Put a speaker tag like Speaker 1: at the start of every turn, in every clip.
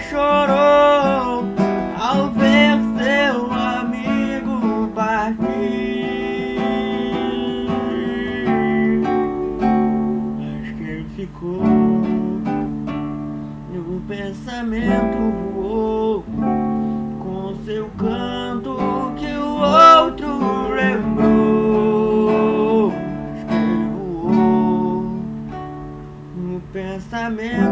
Speaker 1: chorou ao ver seu amigo partir. Mas que ficou no pensamento voou com seu canto que o outro lembrou. Que quem voou no pensamento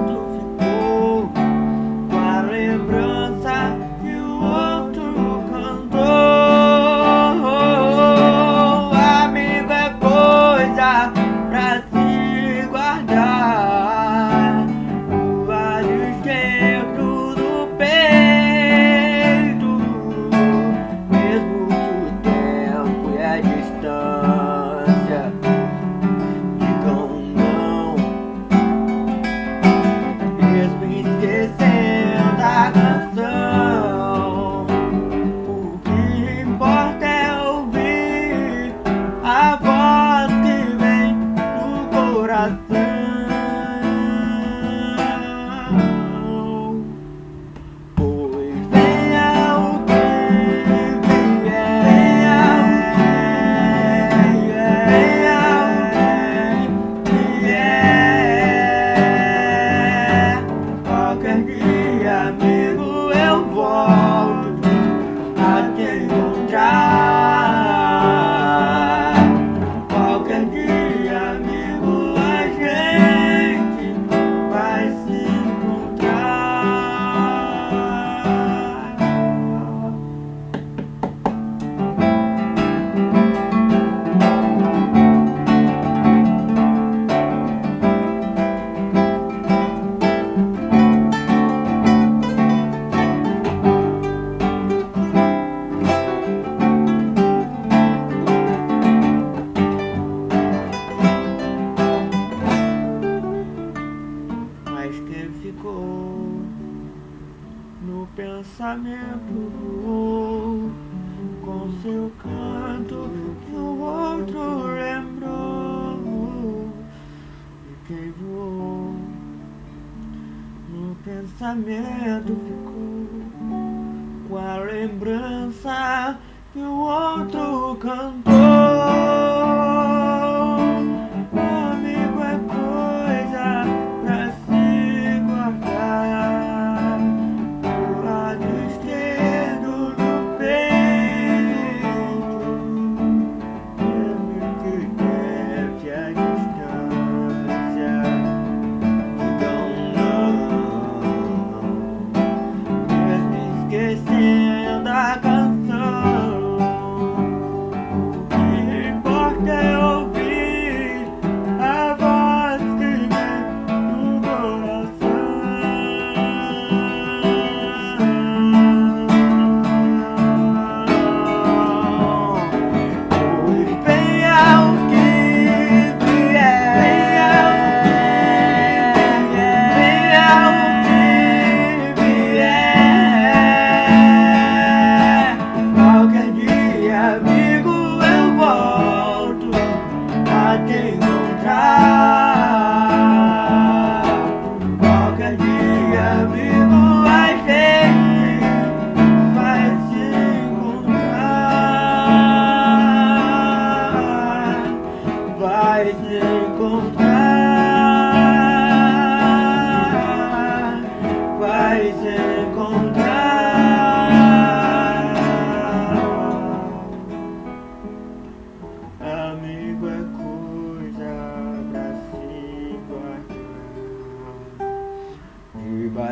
Speaker 1: que a. pensamento voou com seu canto que o outro lembrou e quem voou no pensamento ficou com a lembrança que o outro cantou.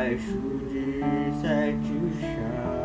Speaker 1: 在树枝在枝上